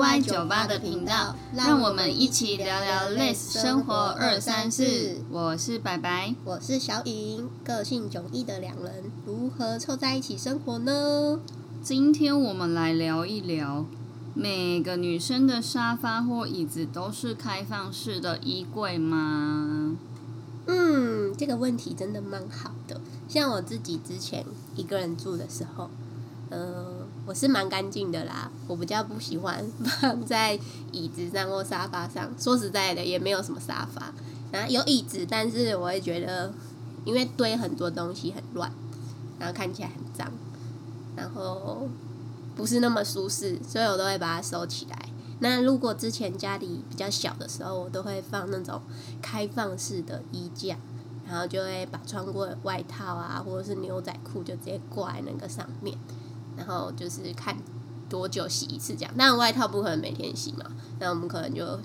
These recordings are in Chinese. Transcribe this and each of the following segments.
好，这里是 BY 酒吧的频道，让我们一起聊聊 less 生活二三四。我是白白，我是小颖，个性迥异的两人如何凑在一起生活呢？今天我们来聊一聊，每个女生的沙发或椅子都是开放式的衣柜吗？嗯，这个问题真的蛮好的。像我自己之前一个人住的时候，嗯。我是蛮干净的啦，我比较不喜欢 放在椅子上或沙发上。说实在的，也没有什么沙发，然后有椅子，但是我会觉得，因为堆很多东西很乱，然后看起来很脏，然后不是那么舒适，所以我都会把它收起来。那如果之前家里比较小的时候，我都会放那种开放式的衣架，然后就会把穿过外套啊，或者是牛仔裤就直接挂在那个上面。然后就是看多久洗一次这样，但外套不可能每天洗嘛，那我们可能就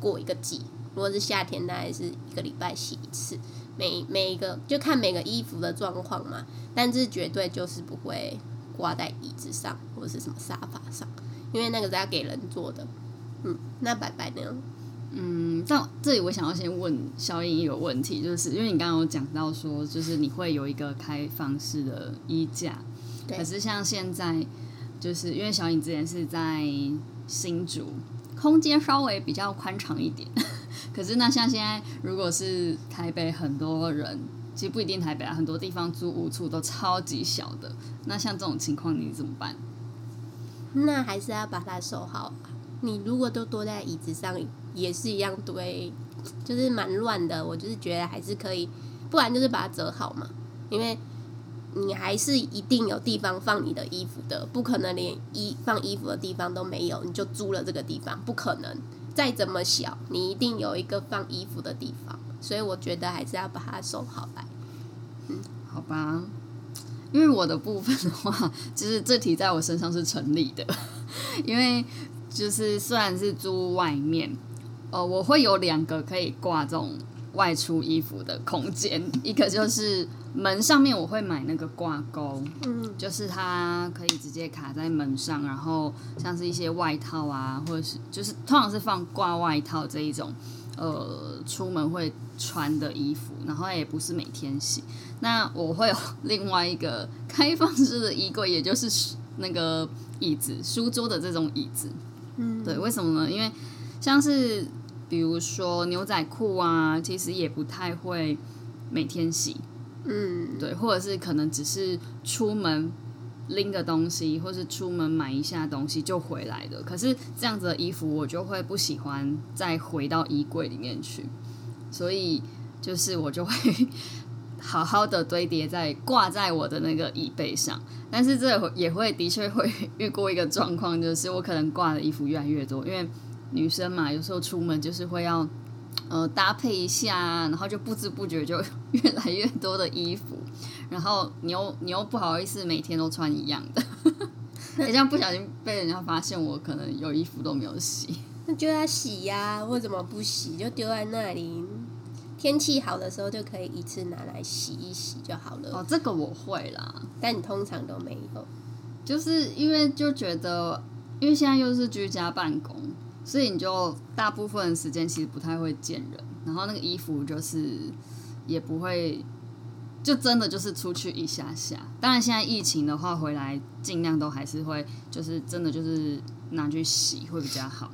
过一个季，如果是夏天，大概是一个礼拜洗一次。每每一个就看每个衣服的状况嘛，但是绝对就是不会挂在椅子上或者是什么沙发上，因为那个是要给人做的。嗯，那白白呢？嗯，但这里我想要先问小颖一个问题，就是因为你刚刚有讲到说，就是你会有一个开放式的衣架。可是像现在，就是因为小颖之前是在新竹，空间稍微比较宽敞一点。可是那像现在，如果是台北很多人，其实不一定台北啊，很多地方租屋处都超级小的。那像这种情况，你怎么办？那还是要把它收好。你如果都躲在椅子上，也是一样堆，就是蛮乱的。我就是觉得还是可以，不然就是把它折好嘛，因为。你还是一定有地方放你的衣服的，不可能连衣放衣服的地方都没有，你就租了这个地方，不可能。再怎么小，你一定有一个放衣服的地方，所以我觉得还是要把它收好来。嗯，好吧，因为我的部分的话，就是这题在我身上是成立的，因为就是虽然是租外面，呃，我会有两个可以挂这种。外出衣服的空间，一个就是门上面我会买那个挂钩，嗯，就是它可以直接卡在门上，然后像是一些外套啊，或者是就是通常是放挂外套这一种，呃，出门会穿的衣服，然后也不是每天洗。那我会有另外一个开放式的衣柜，也就是那个椅子、书桌的这种椅子，嗯，对，为什么呢？因为像是。比如说牛仔裤啊，其实也不太会每天洗，嗯，对，或者是可能只是出门拎个东西，或是出门买一下东西就回来的。可是这样子的衣服，我就会不喜欢再回到衣柜里面去，所以就是我就会 好好的堆叠在挂在我的那个椅背上。但是这也会的确会遇过一个状况，就是我可能挂的衣服越来越多，因为。女生嘛，有时候出门就是会要呃搭配一下，然后就不知不觉就 越来越多的衣服，然后你又你又不好意思每天都穿一样的，这样 不小心被人家发现我可能有衣服都没有洗，那就要洗呀，为什么不洗？就丢在那里，天气好的时候就可以一次拿来洗一洗就好了。哦，这个我会啦，但你通常都没有，就是因为就觉得，因为现在又是居家办公。所以你就大部分时间其实不太会见人，然后那个衣服就是也不会，就真的就是出去一下下。当然现在疫情的话，回来尽量都还是会，就是真的就是拿去洗会比较好。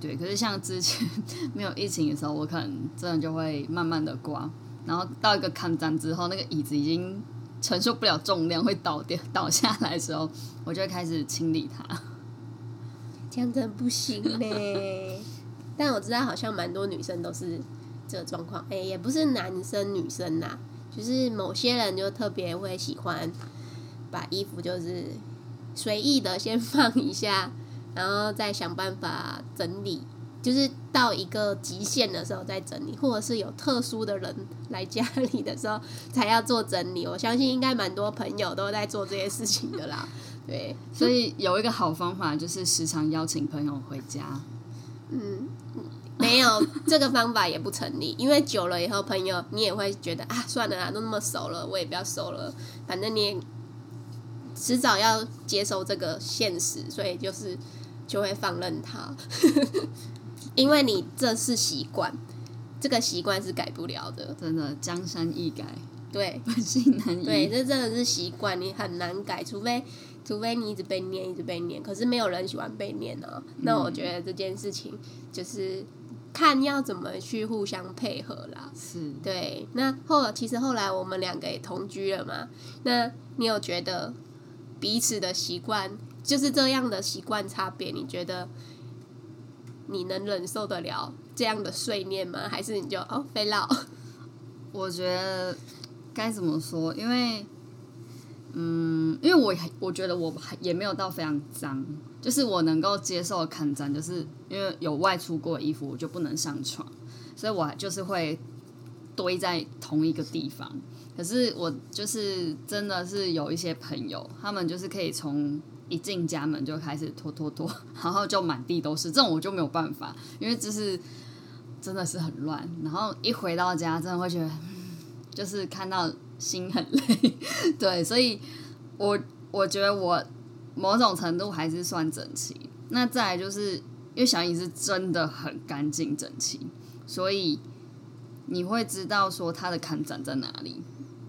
对，可是像之前 没有疫情的时候，我可能真的就会慢慢的刮，然后到一个抗战之后，那个椅子已经承受不了重量会倒掉倒下来的时候，我就会开始清理它。这样真不行嘞！但我知道好像蛮多女生都是这个状况，哎，也不是男生女生呐，就是某些人就特别会喜欢把衣服就是随意的先放一下，然后再想办法整理，就是到一个极限的时候再整理，或者是有特殊的人来家里的时候才要做整理。我相信应该蛮多朋友都在做这些事情的啦。对，所以有一个好方法就是时常邀请朋友回家。嗯，没有这个方法也不成立，因为久了以后，朋友你也会觉得啊，算了啦，都那么熟了，我也不要熟了，反正你也迟早要接受这个现实，所以就是就会放任他，因为你这是习惯，这个习惯是改不了的。真的江山易改，对 本性难移。对，这真的是习惯，你很难改，除非除非你一直被念，一直被念。可是没有人喜欢被念啊。那我觉得这件事情就是看要怎么去互相配合啦。是对，那后其实后来我们两个也同居了嘛。那你有觉得彼此的习惯就是这样的习惯差别？你觉得你能忍受得了这样的碎念吗？还是你就哦非唠？我觉得该怎么说？因为，嗯，因为我我觉得我也没有到非常脏，就是我能够接受的看脏，就是因为有外出过衣服，我就不能上床，所以我就是会堆在同一个地方。可是我就是真的是有一些朋友，他们就是可以从一进家门就开始拖拖拖，然后就满地都是，这种我就没有办法，因为就是真的是很乱。然后一回到家，真的会觉得，就是看到心很累，对，所以我我觉得我某种程度还是算整齐。那再来就是因为小影是真的很干净整齐，所以你会知道说他的看展在哪里。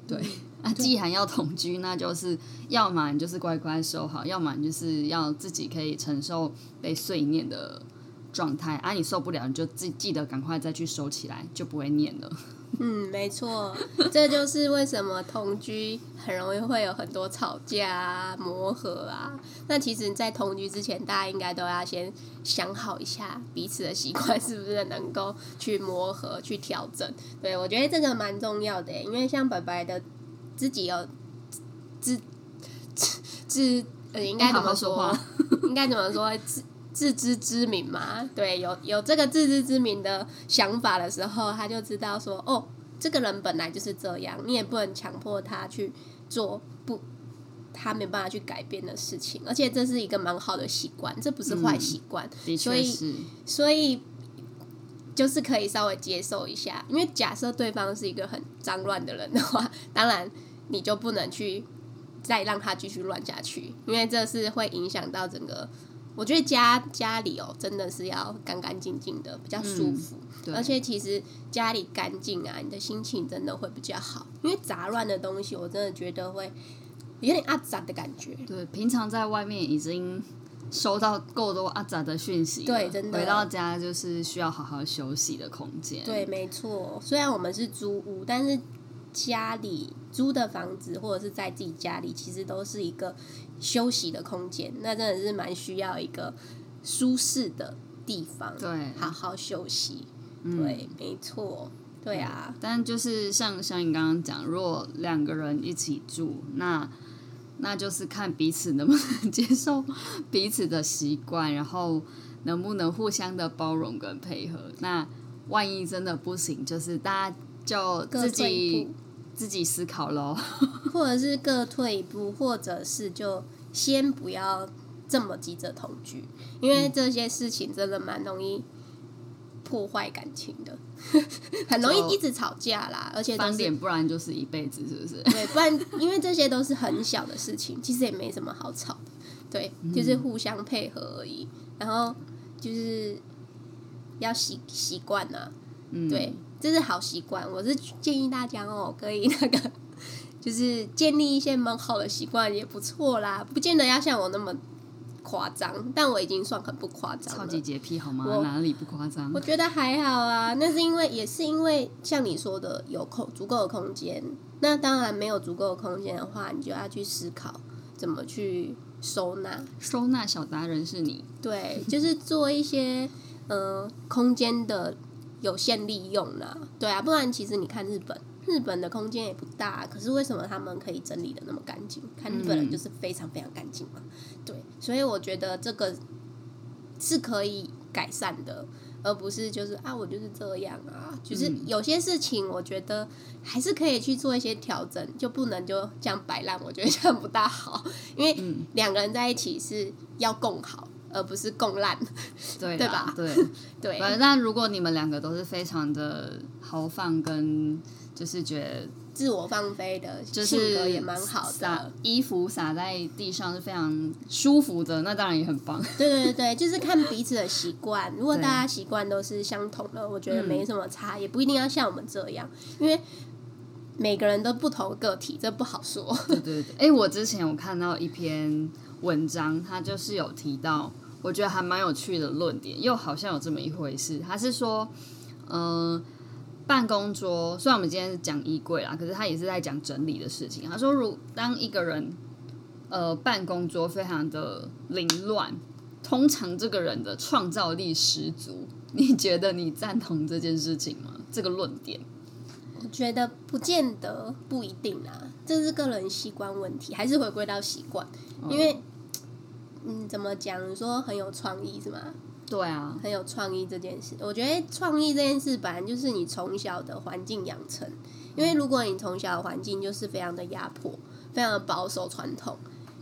对，啊，既然要同居，那就是要么你就是乖乖收好，要么你就是要自己可以承受被碎念的状态。啊，你受不了，你就记记得赶快再去收起来，就不会念了。嗯，没错，这就是为什么同居很容易会有很多吵架啊、磨合啊。那其实，在同居之前，大家应该都要先想好一下彼此的习惯是不是能够去磨合、去调整。对我觉得这个蛮重要的，因为像白白的自己有自自自呃，应该怎好么好说话应该怎么说？自自知之明嘛，对，有有这个自知之明的想法的时候，他就知道说，哦，这个人本来就是这样，你也不能强迫他去做不他没办法去改变的事情，而且这是一个蛮好的习惯，这不是坏习惯，的所以是，所以就是可以稍微接受一下，因为假设对方是一个很脏乱的人的话，当然你就不能去再让他继续乱下去，因为这是会影响到整个。我觉得家家里哦，真的是要干干净净的，比较舒服。对而且其实家里干净啊，你的心情真的会比较好。因为杂乱的东西，我真的觉得会有点阿杂的感觉。对，平常在外面已经收到够多阿杂的讯息，对真的回到家就是需要好好休息的空间。对，没错。虽然我们是租屋，但是家里租的房子或者是在自己家里，其实都是一个休息的空间。那真的是蛮需要一个舒适的地方，对好好休息。嗯对，没错。对啊，但就是像像你刚刚讲，如果两个人一起住，那那就是看彼此能不能接受彼此的习惯，然后能不能互相的包容跟配合。那万一真的不行，就是大家就自己步自己思考喽。或者是各退一步，或者是就先不要这么急着同居，因为这些事情真的蛮容易破坏感情的，很容易一直吵架啦，而且翻脸，不然就是一辈子，是不是？对，不然因为这些都是很小的事情，其实也没什么好吵的，对，就是互相配合而已。然后就是要习习惯呐，嗯，对，这是好习惯。我是建议大家哦，可以那个就是建立一些蛮好的习惯也不错啦，不见得要像我那么夸张，但我已经算很不夸张了。超级洁癖好吗？我哪里不夸张我？觉得还好啊，那是因为也是因为像你说的有空足够的空间。那当然没有足够的空间的话，你就要去思考怎么去收纳。收纳小达人是你，对，就是做一些呃空间的有限利用啦。对啊，不然其实你看日本，日本的空间也不大，可是为什么他们可以整理的那么干净？看日本人就是非常非常干净嘛。对，所以我觉得这个是可以改善的。而不是就是啊，我就是这样啊，就是嗯有些事情我觉得还是可以去做一些调整，就不能就这样摆烂。我觉得这样不大好，因为嗯两个人在一起是要共好，而不是共烂。对对吧对。对，呃，那如果你们两个都是非常的豪放，跟就是觉得自我放飞的就性格是也蛮好撒的。衣服撒在地上是非常舒服的，那当然也很棒。对对对，就是看彼此的习惯。如果大家习惯都是相同的，我觉得嗯没什么差，也不一定要像我们这样，因为每个人都不同个体，这不好说。对对对，哎、我之前有看到一篇文章，他就是有提到，我觉得还蛮有趣的论点，又好像有这么一回事。他是说，嗯、办公桌虽然我们今天是讲衣柜啦，可是他也是在讲整理的事情。他说，如当一个人呃办公桌非常的凌乱，通常这个人的创造力十足。你觉得你赞同这件事情吗？这个论点？我觉得不见得不一定啊，这是个人习惯问题，还是回归到习惯。因为，嗯，怎么讲？你说很有创意是吗？对啊，很有创意这件事，我觉得创意这件事本来就是你从小的环境养成。因为如果你从小的环境就是非常的压迫、非常的保守、传统，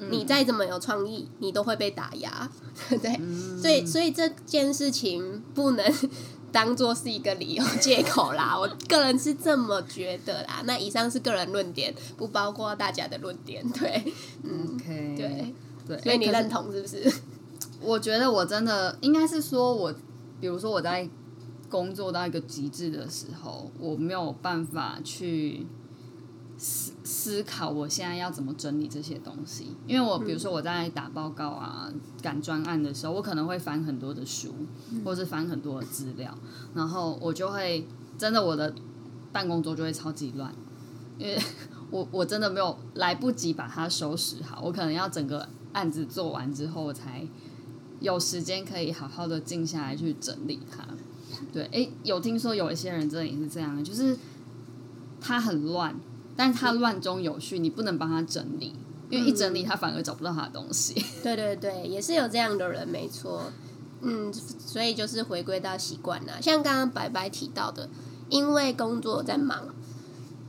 你再怎么有创意，你都会被打压，对不对？所以，所以这件事情不能当做是一个理由、借口啦。我个人是这么觉得啦。那以上是个人论点，不包括大家的论点。对，嗯对，对，所以你认同是不是？我觉得我真的应该是说我，比如说我在工作到一个极致的时候，我没有办法去思思考我现在要怎么整理这些东西，因为我比如说我在打报告啊、赶专案的时候，我可能会翻很多的书，或是翻很多的资料，然后我就会真的我的办公桌就会超级乱，因为 我我真的没有来不及把它收拾好，我可能要整个案子做完之后，我才有时间可以好好的静下来去整理它。对，诶，有听说有一些人真的也是这样，就是他很乱，但是他乱中有序，你不能帮他整理，因为一整理他反而找不到他的东西。对对对，也是有这样的人，没错。嗯，所以就是回归到习惯啦。像刚刚白白提到的，因为工作在忙，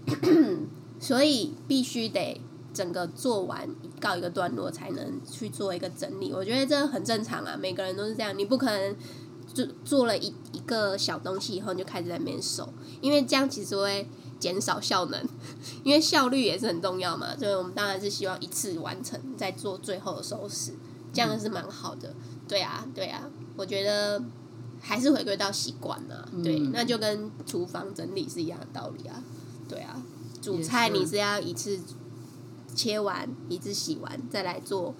所以必须得整个做完告一个段落，才能去做一个整理。我觉得这很正常啊，每个人都是这样。你不可能就做了一一个小东西以后，你就开始在那边收，因为这样其实会减少效能。因为效率也是很重要嘛，所以我们当然是希望一次完成，再做最后的收拾，这样是蛮好的。对啊，对啊，我觉得还是回归到习惯了。对，嗯那就跟厨房整理是一样的道理啊。对啊，煮菜你是要一次切完，一次洗完，再来做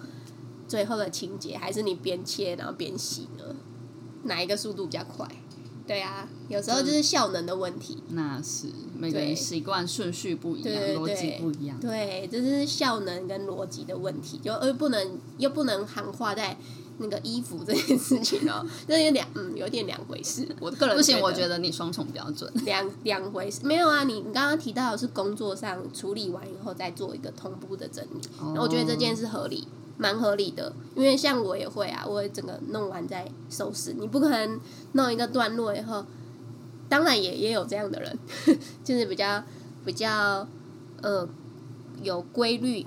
最后的清洁，还是你边切然后边洗呢？哪一个速度比较快？对啊，有时候就是效能的问题。那是每个人习惯顺序不一样，逻辑不一样。对，这是效能跟逻辑的问题，就而不能又不能含化在那个衣服这件事情哦，这有两嗯有点两回事。我个人不行，我觉觉得你双重标准。两两回事，没有啊，你你刚刚提到的是工作上处理完以后再做一个同步的整理，哦那我觉得这件事合理，蛮合理的。因为像我也会啊，我会整个弄完再收拾，你不可能弄一个段落以后，当然也也有这样的人，就是比较比较呃有规律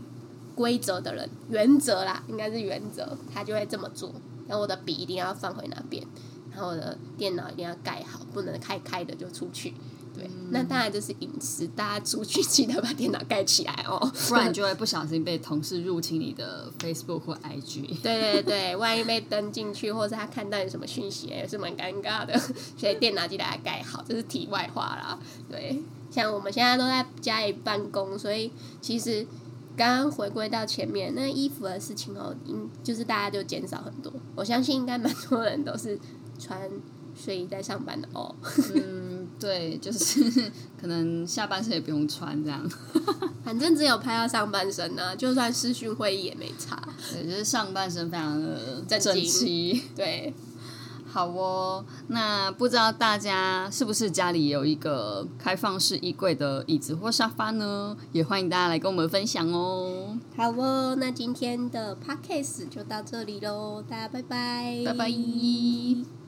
规则的人，原则啦，应该是原则，他就会这么做。然后我的笔一定要放回那边，然后我的电脑一定要盖好，不能开开的就出去。对，那当然就是隐私，大家出去记得把电脑盖起来哦，不然就会不小心被同事入侵你的 Facebook 或 IG。对对对，万一被登进去，或是他看到你什么讯息，也是蛮尴尬的。所以电脑记得要盖好，这是题外话啦。对，像我们现在都在家里办公，所以其实刚刚回归到前面那衣服的事情哦，应就是大家就减少很多。我相信应该蛮多人都是穿睡衣在上班的哦。嗯，对，就是可能下半身也不用穿这样。反正只有拍到上半身呢、就算视讯会议也没差。对，就是上半身非常的整齐整齐。对，好哦，那不知道大家是不是家里有一个开放式衣柜的椅子或沙发呢？也欢迎大家来跟我们分享哦。好哦，那今天的 podcast 就到这里喽，大家拜拜，拜拜。